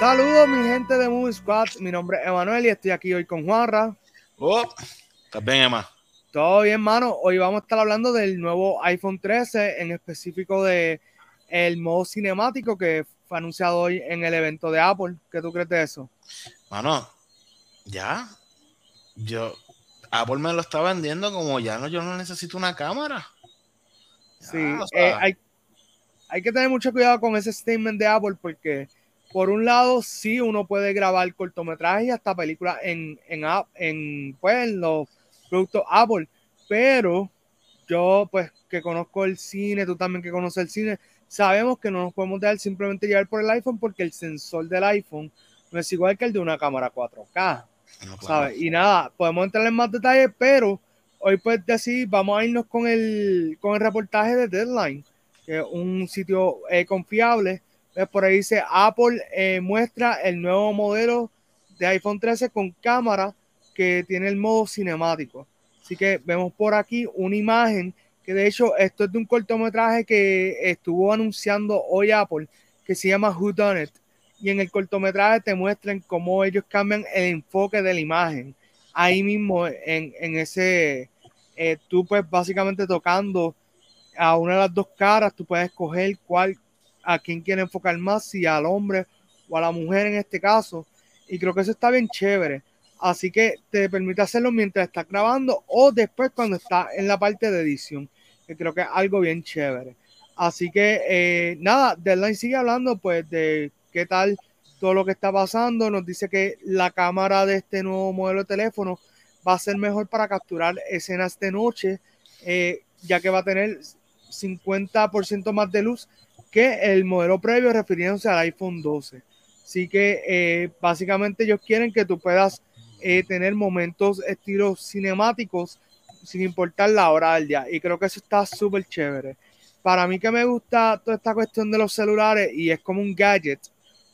Saludos mi gente de Movie Squad, mi nombre es Emanuel y estoy aquí hoy con Juanra. Oh, ¿estás bien, Emma? Todo bien, mano. Hoy vamos a estar hablando del nuevo iPhone 13, en específico de el modo cinemático que fue anunciado hoy en el evento de Apple. ¿Qué tú crees de eso? Mano, ya. Yo, Apple me lo está vendiendo como ya no, yo no necesito una cámara. sí, eh, hay, hay que tener mucho cuidado con ese statement de Apple porque por un lado, sí, uno puede grabar cortometrajes y hasta películas en, en, en, pues, en los productos Apple, pero yo, pues, que conozco el cine, tú también que conoces el cine, sabemos que no nos podemos dejar simplemente llevar por el iPhone porque el sensor del iPhone no es igual que el de una cámara 4K, ¿sabes? Y nada, podemos entrar en más detalles, pero hoy pues decir, vamos a irnos con el, con el reportaje de Deadline, que es un sitio eh, confiable por ahí dice, Apple eh, muestra el nuevo modelo de iPhone 13 con cámara que tiene el modo cinemático. Así que vemos por aquí una imagen que de hecho esto es de un cortometraje que estuvo anunciando hoy Apple que se llama Who Done It. Y en el cortometraje te muestran cómo ellos cambian el enfoque de la imagen. Ahí mismo en, en ese, eh, tú pues básicamente tocando a una de las dos caras, tú puedes escoger cuál a quién quiere enfocar más, si al hombre o a la mujer en este caso. Y creo que eso está bien chévere. Así que te permite hacerlo mientras estás grabando o después cuando está en la parte de edición, que creo que es algo bien chévere. Así que eh, nada, Deadline sigue hablando pues de qué tal todo lo que está pasando. Nos dice que la cámara de este nuevo modelo de teléfono va a ser mejor para capturar escenas de noche, eh, ya que va a tener 50% más de luz que el modelo previo refiriéndose al iPhone 12. Así que eh, básicamente ellos quieren que tú puedas eh, tener momentos estilos cinemáticos sin importar la hora del día. Y creo que eso está súper chévere. Para mí que me gusta toda esta cuestión de los celulares y es como un gadget,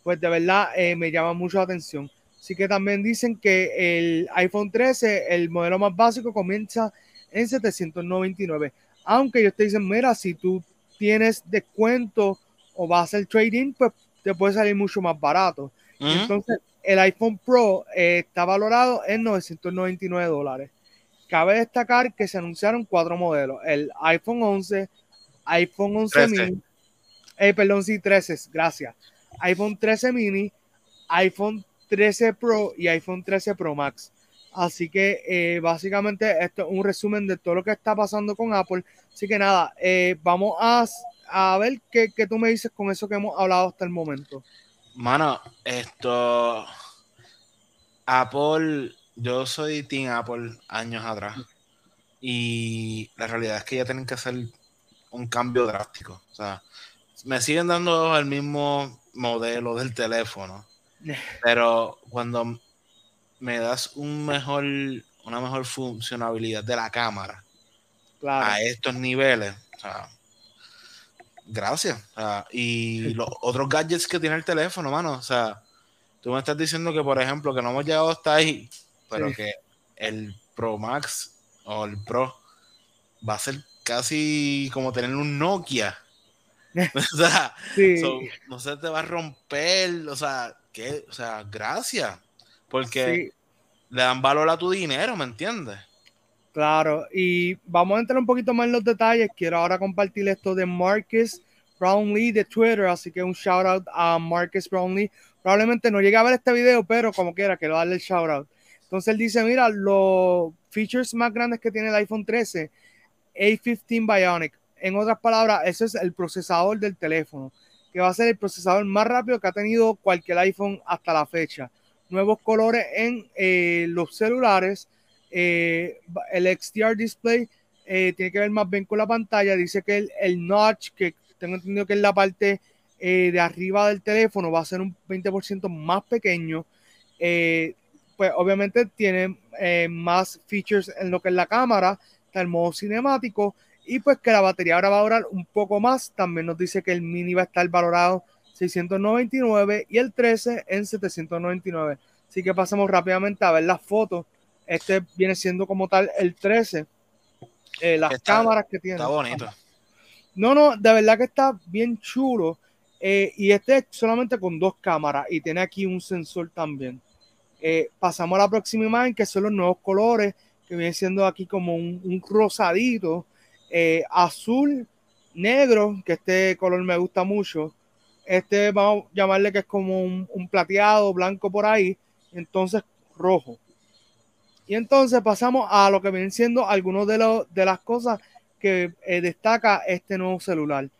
pues de verdad eh, me llama mucho la atención. Así que también dicen que el iPhone 13, el modelo más básico, comienza en 799. Aunque ellos te dicen, mira, si tú tienes descuento o vas a hacer trading, pues te puede salir mucho más barato. Entonces, el iPhone Pro eh, está valorado en 999 dólares. Cabe destacar que se anunciaron cuatro modelos: el iPhone 11, iPhone 11 mini, eh, perdón, sí, 13, gracias. iPhone 13 mini, iPhone 13 Pro y iPhone 13 Pro Max. Así que eh, básicamente esto es un resumen de todo lo que está pasando con Apple. Así que nada, eh, vamos a, a ver qué, qué, tú me dices con eso que hemos hablado hasta el momento. Mano, esto. Apple, yo soy Team Apple años atrás. Y la realidad es que ya tienen que hacer un cambio drástico. O sea, me siguen dando el mismo modelo del teléfono. Pero cuando me das un mejor, una mejor funcionabilidad de la cámara a estos niveles. gracias. y los otros gadgets que tiene el teléfono, mano. O sea, tú me estás diciendo que, por ejemplo, que no hemos llegado hasta ahí, pero que el Pro Max o el Pro va a ser casi como tener un Nokia. o sea, no se te va a romper, o sea, que, o sea, gracias. Porque le dan valor a tu dinero, ¿me entiendes? Claro, y vamos a entrar un poquito más en los detalles. Quiero ahora compartir esto de Marcus Brownlee de Twitter, así que un shout out a Marcus Brownlee. Probablemente no llegue a ver este video, pero como quiera, quiero darle el shout out. Entonces él dice, mira, los features más grandes que tiene el iPhone 13, A15 Bionic. En otras palabras, ese es el procesador del teléfono, que va a ser el procesador más rápido que ha tenido cualquier iPhone hasta la fecha nuevos colores en eh, los celulares. Eh, el XDR display eh, tiene que ver más bien con la pantalla. Dice que el, notch, que tengo entendido que es la parte de arriba del teléfono, va a ser un 20% más pequeño. pues obviamente tiene más features en lo que es la cámara, está el modo cinemático y pues que la batería ahora va a durar un poco más. También nos dice que el mini va a estar valorado 699 y el 13 en 799. Así que pasamos rápidamente a ver las fotos. Este viene siendo como tal el 13. Eh, las cámaras que tiene. Está bonito. No, no, de verdad que está bien chulo. Eh, y este es solamente con dos cámaras y tiene aquí un sensor también. Eh, pasamos a la próxima imagen, que son los nuevos colores, que viene siendo aquí como un, rosadito, azul, negro, que este color me gusta mucho. Este vamos a llamarle que es como un, plateado, blanco por ahí, entonces rojo. Y entonces pasamos a lo que vienen siendo algunos de, de las cosas que destaca este nuevo celular.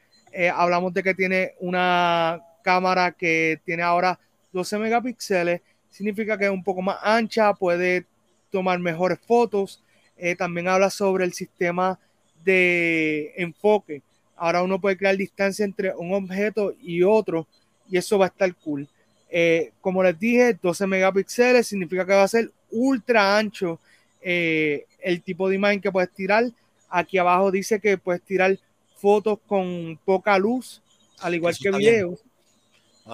hablamos de que tiene una cámara que tiene ahora 12 megapíxeles significa que es un poco más ancha, puede tomar mejores fotos. Eh, también habla sobre el sistema de enfoque. Ahora uno puede crear distancia entre un objeto y otro y eso va a estar cool. Eh, como les dije, 12 megapíxeles significa que va a ser ultra ancho eh, el tipo de imagen que puedes tirar. Aquí abajo dice que puedes tirar fotos con poca luz, al igual que videos.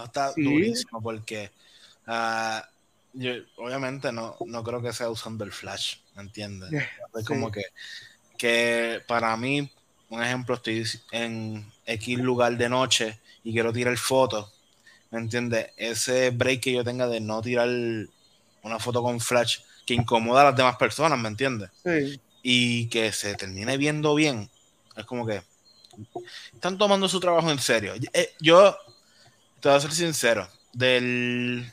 Está durísimo porque uh, yo obviamente no, no creo que sea usando el flash, ¿me entiendes? Es como que, que para mí, un ejemplo, estoy en X lugar de noche y quiero tirar fotos, ¿me entiendes? Ese break que yo tenga de no tirar una foto con flash que incomoda a las demás personas, ¿me entiendes? Sí. Y que se termine viendo bien, es como que están tomando su trabajo en serio. Eh, yo, te voy a ser sincero, del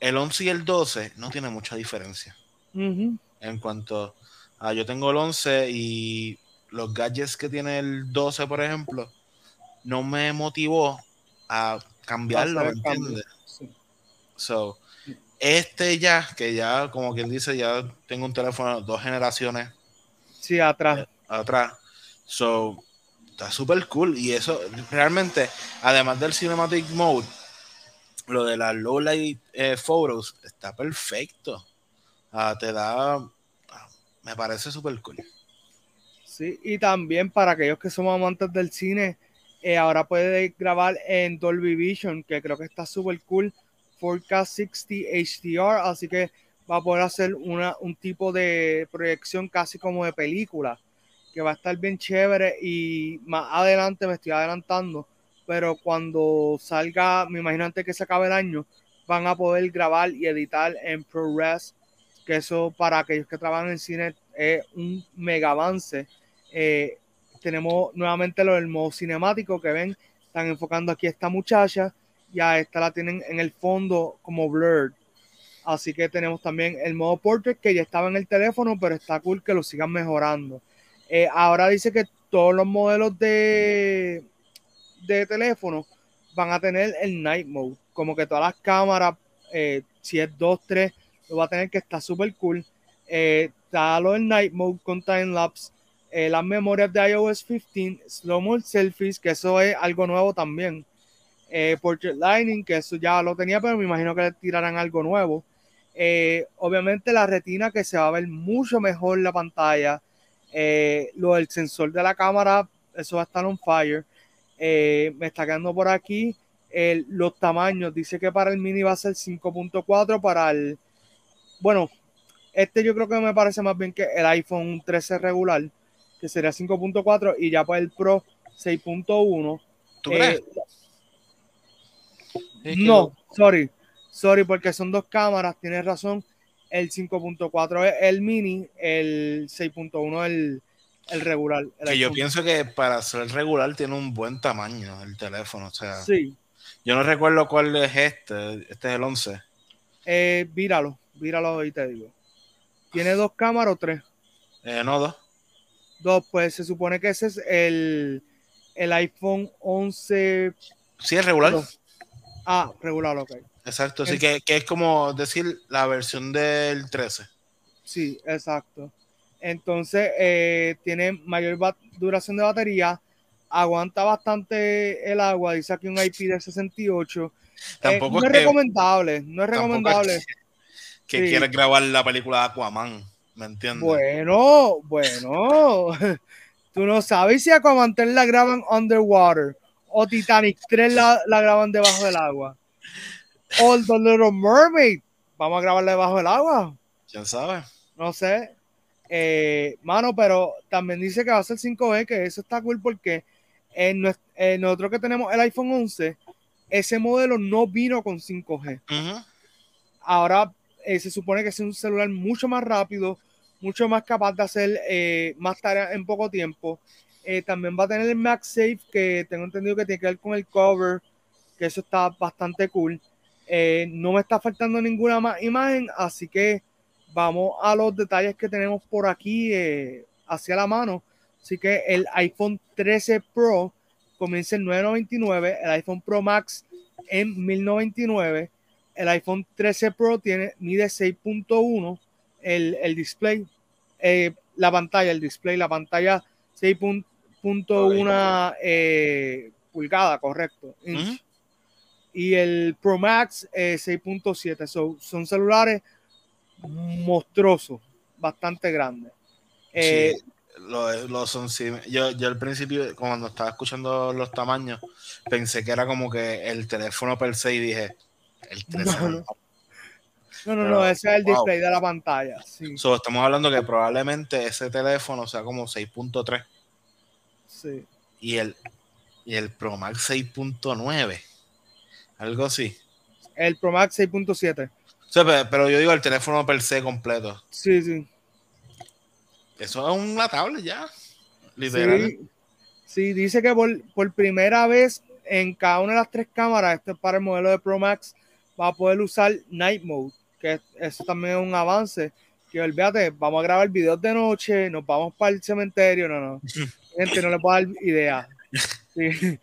el 11 y el 12 no tiene mucha diferencia. En cuanto a yo tengo el 11 y los gadgets que tiene el 12, por ejemplo, no me motivó a cambiarlo, ¿me entiendes? So, este ya, que ya, como quien dice, ya tengo un teléfono dos generaciones. Sí, atrás. Eh, atrás. So, está súper cool. Y eso, realmente, además del Cinematic Mode, lo de las low light eh, photos está perfecto. Ah, te da, ah, me parece súper cool. Sí, y también para aquellos que somos amantes del cine, eh, ahora puede grabar en Dolby Vision, que creo que está súper cool, 4K 60 HDR, así que va a poder hacer una, un tipo de proyección casi como de película, que va a estar bien chévere y más adelante me estoy adelantando pero cuando salga, me imagino antes que se acabe el año, van a poder grabar y editar en ProRes, que eso para aquellos que trabajan en cine es un mega avance. Eh, tenemos nuevamente lo del modo cinemático que ven, están enfocando aquí esta muchacha y a esta la tienen en el fondo como blurred. Así que tenemos también el modo portrait que ya estaba en el teléfono, pero está cool que lo sigan mejorando. Eh, ahora dice que todos los modelos de, de teléfono van a tener el night mode. Como que todas las cámaras, eh, si es 2, 3, lo va a tener que estar súper cool. Eh, está lo del night mode con time lapse. Eh, las memorias de iOS 15, slow mode selfies, que eso es algo nuevo también. Eh, portrait lighting, que eso ya lo tenía, pero me imagino que le tirarán algo nuevo. obviamente la retina que se va a ver mucho mejor la pantalla. lo del sensor de la cámara, eso va a estar on fire. Eh, me está quedando por aquí los tamaños. Dice que para el mini va a ser 5.4, para el... Bueno, este yo creo que me parece más bien que el iPhone 13 regular, que sería 5.4, y ya para el Pro 6.1. ¿Tú crees? Eh, no, sorry, sorry, porque son dos cámaras, tienes razón. El 5.4 es el mini, el 6.1 el, el regular. que yo pienso que para ser regular tiene un buen tamaño el teléfono. O sea, sí. Yo no recuerdo cuál es este. Este es el 11. Eh, víralo, víralo y te digo. ¿Tiene dos cámaras o tres? Eh, no, dos. Dos, pues se supone que ese es el, el iPhone 11. Sí, es regular. Ah, regular, ok. Exacto, así que, que es como decir la versión del 13. Sí, exacto. Entonces, eh, tiene mayor duración de batería, aguanta bastante el agua, dice aquí un IP de 68. Tampoco no es, recomendable, no es recomendable. que, quieres grabar la película de Aquaman, ¿me entiendes? Bueno, bueno. Tú no sabes si Aquaman 3 la graban underwater o Titanic 3 la, la graban debajo del agua. O The Little Mermaid, vamos a grabarla debajo del agua. ¿Quién sabe? No sé. Eh, mano, pero también dice que va a ser 5G, que eso está cool porque En, nosotros que tenemos el iPhone 11, ese modelo no vino con 5G. Ahora eh, se supone que es un celular mucho más rápido, mucho más capaz de hacer eh, más tareas en poco tiempo. Eh, también va a tener el MagSafe, que tengo entendido que tiene que ver con el cover, que eso está bastante cool. no me está faltando ninguna más imagen, así que vamos a los detalles que tenemos por aquí hacia la mano. Así que el iPhone 13 Pro comienza en 999, el iPhone Pro Max en 1099, el iPhone 13 Pro tiene mide 6.1, el, display, eh, la pantalla, el display, la pantalla 6.1 eh, pulgada, correcto. Y el Pro Max 6.7. Eh, son celulares monstruosos, bastante grandes. Eh, lo, son sí. Yo, yo al principio, cuando estaba escuchando los tamaños, pensé que era como que el teléfono per se y dije, el teléfono. No, no, no, ese es el display de la pantalla. Sí. estamos hablando que probablemente ese teléfono sea como 6.3. Sí. Y el, y el Pro Max 6.9. Algo así. El Pro Max 6.7. pero yo digo el teléfono per se completo. Sí, sí. Eso es una tablet ya. Literal. Sí, dice que por, primera vez en cada una de las tres cámaras, este para el modelo de Pro Max, va a poder usar Night Mode, que eso también es un avance. Que olvídate, vamos a grabar videos de noche, nos vamos para el cementerio, no, no. Gente, no le puedo dar idea.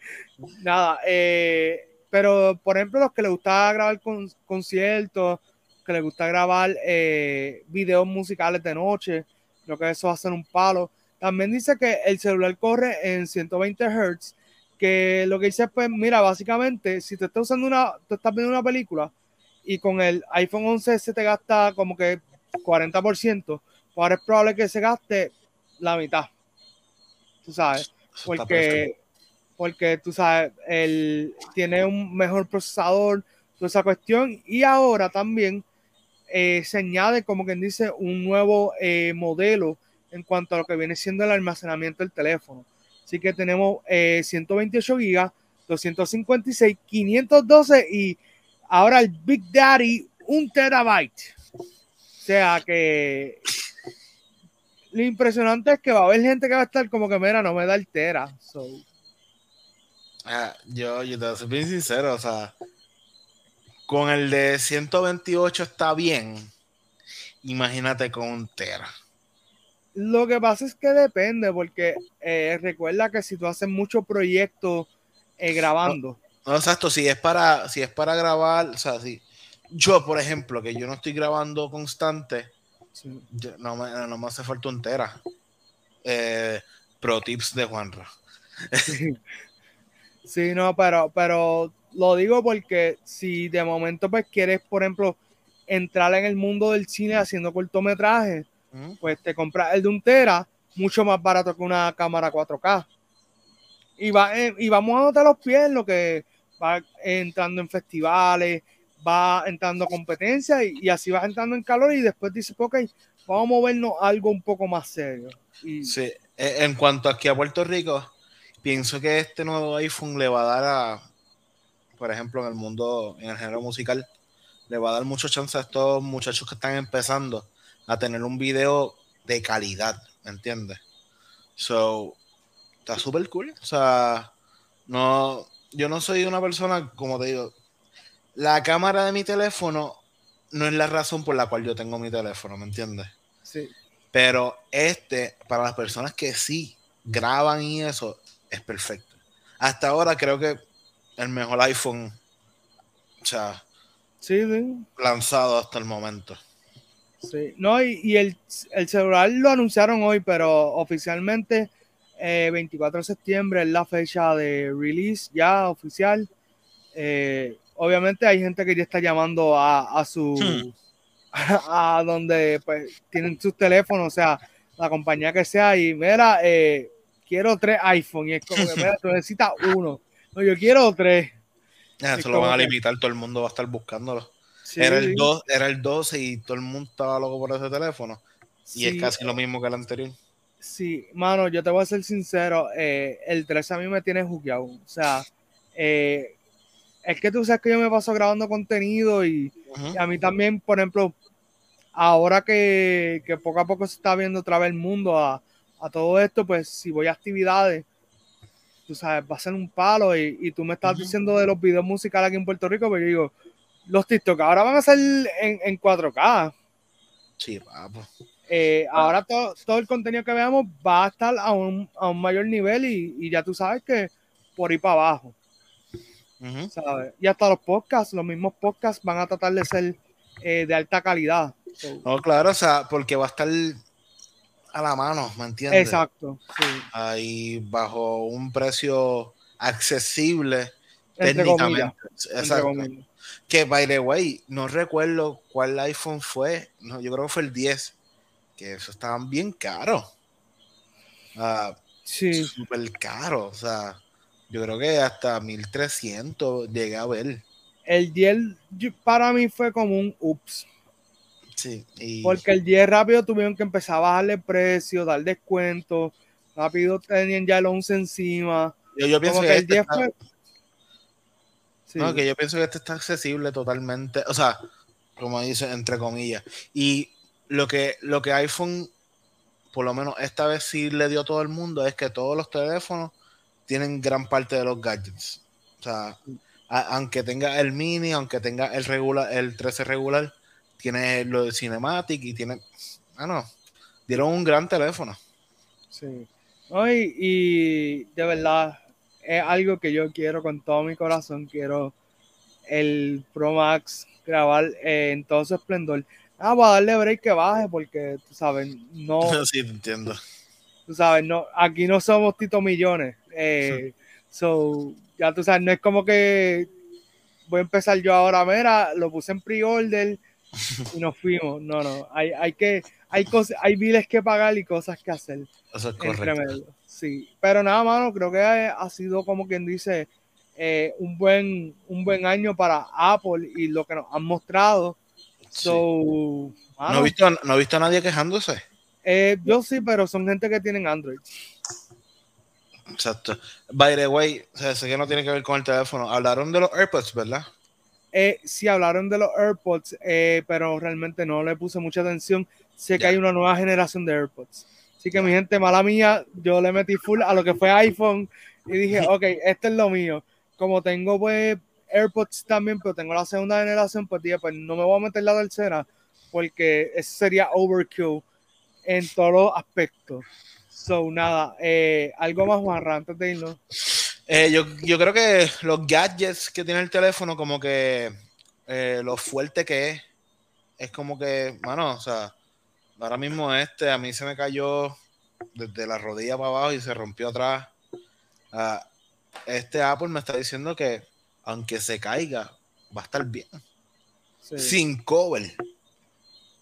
Nada, eh, pero por ejemplo, los que les gusta grabar con, conciertos, que les gusta grabar eh, videos musicales de noche, Creo que eso va a ser un palo. También dice que el celular corre en 120 Hz, que lo que dice pues, mira, básicamente, si te estás usando una, tú estás viendo una película y con el iPhone 11 se te gasta como que 40%, pues ahora es probable que se gaste la mitad. Tú sabes, porque, porque tú sabes, él tiene un mejor procesador, toda esa cuestión, y ahora también eh, se añade, como quien dice, un nuevo eh, modelo en cuanto a lo que viene siendo el almacenamiento del teléfono. Así que tenemos 128 GB, 256, 512 y ahora el Big Daddy, un terabyte. O sea que lo impresionante es que va a haber gente que va a estar como que, mira, no me da el tera. Ah, yo, yo te voy a ser bien sincero, o sea, con el de 128 está bien. Imagínate con un Tera. Lo que pasa es que depende, porque eh, recuerda que si tú haces muchos proyectos eh, grabando. No, exacto, si es para, si es para grabar, o sea, si yo, por ejemplo, que yo no estoy grabando constante, no, me, no, me, hace falta un Tera. Eh, pro tips de Juanra. sí, no, pero, pero lo digo porque si de momento pues quieres, por ejemplo, entrar en el mundo del cine haciendo cortometrajes, pues te compras el de un tera, mucho más barato que una cámara 4K. Y, va, eh, y vamos a notar los pies lo que va entrando en festivales, va entrando a competencia y, así vas entrando en calor y después dices, ok, vamos a movernos algo un poco más serio. Y, sí, e, en cuanto aquí a Puerto Rico, pienso que este nuevo iPhone le va a dar a, por ejemplo, en el mundo, en el género musical, le va a dar mucho chance a estos muchachos que están empezando a tener un video de calidad, ¿me entiendes? So, está súper cool. O sea, no, yo no soy una persona, como te digo, la cámara de mi teléfono no es la razón por la cual yo tengo mi teléfono, ¿me entiendes? Sí. Pero este, para las personas que sí graban y eso, es perfecto. Hasta ahora creo que el mejor iPhone, o sea, lanzado hasta el momento. Sí, no, y, el, celular lo anunciaron hoy, pero oficialmente 24 eh, de septiembre es la fecha de release ya oficial. Eh, obviamente hay gente que ya está llamando a, su hmm. a, donde pues tienen sus teléfonos, o sea, la compañía que sea, y mira, eh, quiero tres iPhone, y es como que mira, tú necesitas uno. No, yo quiero tres. eso lo van a limitar, todo el mundo va a estar buscándolo. Era, el 2, era el 12 y todo el mundo estaba loco por ese teléfono. Y es casi lo mismo que el anterior. Sí, mano, yo te voy a ser sincero, eh, el 13 a mí me tiene jugueado. O sea, eh, es que tú sabes que yo me paso grabando contenido y, a mí también, por ejemplo, ahora que, poco a poco se está viendo otra vez el mundo a, todo esto, pues si voy a actividades, tú sabes, va a ser un palo y, tú me estás diciendo de los videos musicales aquí en Puerto Rico, pero pues yo digo, los TikTok ahora van a ser en, en 4K. Sí, papo. Eh, ahora todo, todo, el contenido que veamos va a estar a un, a un mayor nivel y, y, ya tú sabes que por ahí para abajo. Y hasta los podcasts, los mismos podcasts van a tratar de ser eh, de alta calidad. No, claro, o sea, porque va a estar a la mano, ¿me entiendes? Exacto. Ahí bajo un precio accesible Entre técnicamente. Exacto. Que, by the way, no recuerdo cuál iPhone fue. No, yo creo que fue el 10. Que eso estaban bien caros. Uh, sí. Súper caro. O sea, yo creo que hasta 1300 llegué a ver. El 10 para mí fue como un ups. Sí. Porque el 10 rápido tuvieron que empezar a bajarle precio, dar descuento. Rápido tenían ya el 11 encima. Yo, pienso que, el 10 este fue. No, que yo pienso que este está accesible totalmente. O sea, como dice, entre comillas. Y lo que, lo que iPhone, por lo menos esta vez sí le dio a todo el mundo, es que todos los teléfonos tienen gran parte de los gadgets. O sea, aunque tenga el mini, aunque tenga el regular, el 13 regular, tiene lo de Cinematic y tiene. Ah, no. Dieron un gran teléfono. Sí. y, de verdad, es algo que yo quiero con todo mi corazón. Quiero el Pro Max grabar en todo su esplendor. Ah, voy a darle break que baje porque, tú sabes, no. sí, entiendo. Tú sabes, no, aquí no somos Tito Millones. Eh, so, ya tú sabes, no es como que voy a empezar yo ahora, mira, lo puse en pre-order y nos fuimos. No, no, hay, hay que, hay cosas, hay biles que pagar y cosas que hacer. Eso es correcto. Sí, pero nada, mano, creo que ha sido como quien dice eh, un buen, un buen año para Apple y lo que nos han mostrado. So, ¿No, he visto, ¿No he visto a nadie quejándose? Eh, yo sí, pero son gente que tienen Android. Exacto. By the way, sé que no tiene que ver con el teléfono. Hablaron de los AirPods, ¿verdad? Eh, sí, hablaron de los AirPods, eh, pero realmente no le puse mucha atención. Sé que hay una nueva generación de AirPods. Así que mi gente, mala mía, yo le metí full a lo que fue iPhone y dije, ok, este es lo mío. Como tengo pues AirPods también, pero tengo la segunda generación, pues dije, pues no me voy a meter la tercera porque eso sería overkill en todos los aspectos. So, nada, eh, algo más, Juan, antes de irnos. Eh, yo, yo, creo que los gadgets que tiene el teléfono, como que eh, lo fuerte que es, es como que, mano, o sea, ahora mismo este a mí se me cayó desde la rodilla para abajo y se rompió atrás. Ah, este Apple me está diciendo que aunque se caiga, va a estar bien. Sin cover.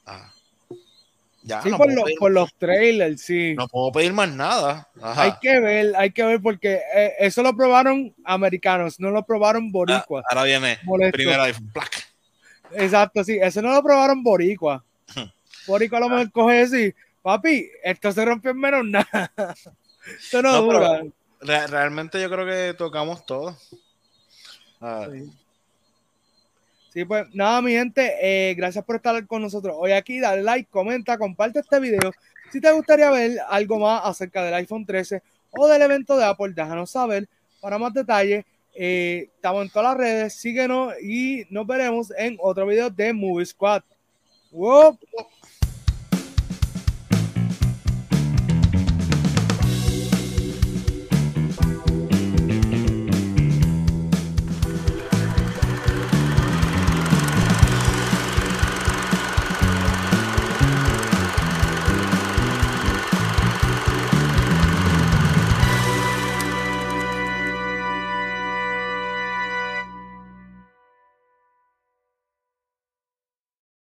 Ah sí, por, los trailers, sí. No puedo pedir más nada. Hay que ver, hay que ver, porque eh, eso lo probaron americanos, no lo probaron boricuas. Ah, ahora viene primero iPhone, Exacto, sí, eso no lo probaron boricua. Boricua a lo mejor coge y papi, esto se rompió en menos nada. esto no, dura. realmente yo creo que tocamos todo. Ah, Sí, pues nada, mi gente, eh, gracias por estar con nosotros hoy aquí. Dale like, comenta, comparte este video. Si te gustaría ver algo más acerca del iPhone 13 o del evento de Apple, déjanos saber para más detalles. Eh, estamos en todas las redes, síguenos y nos veremos en otro video de Movie Squad. ¡Wow!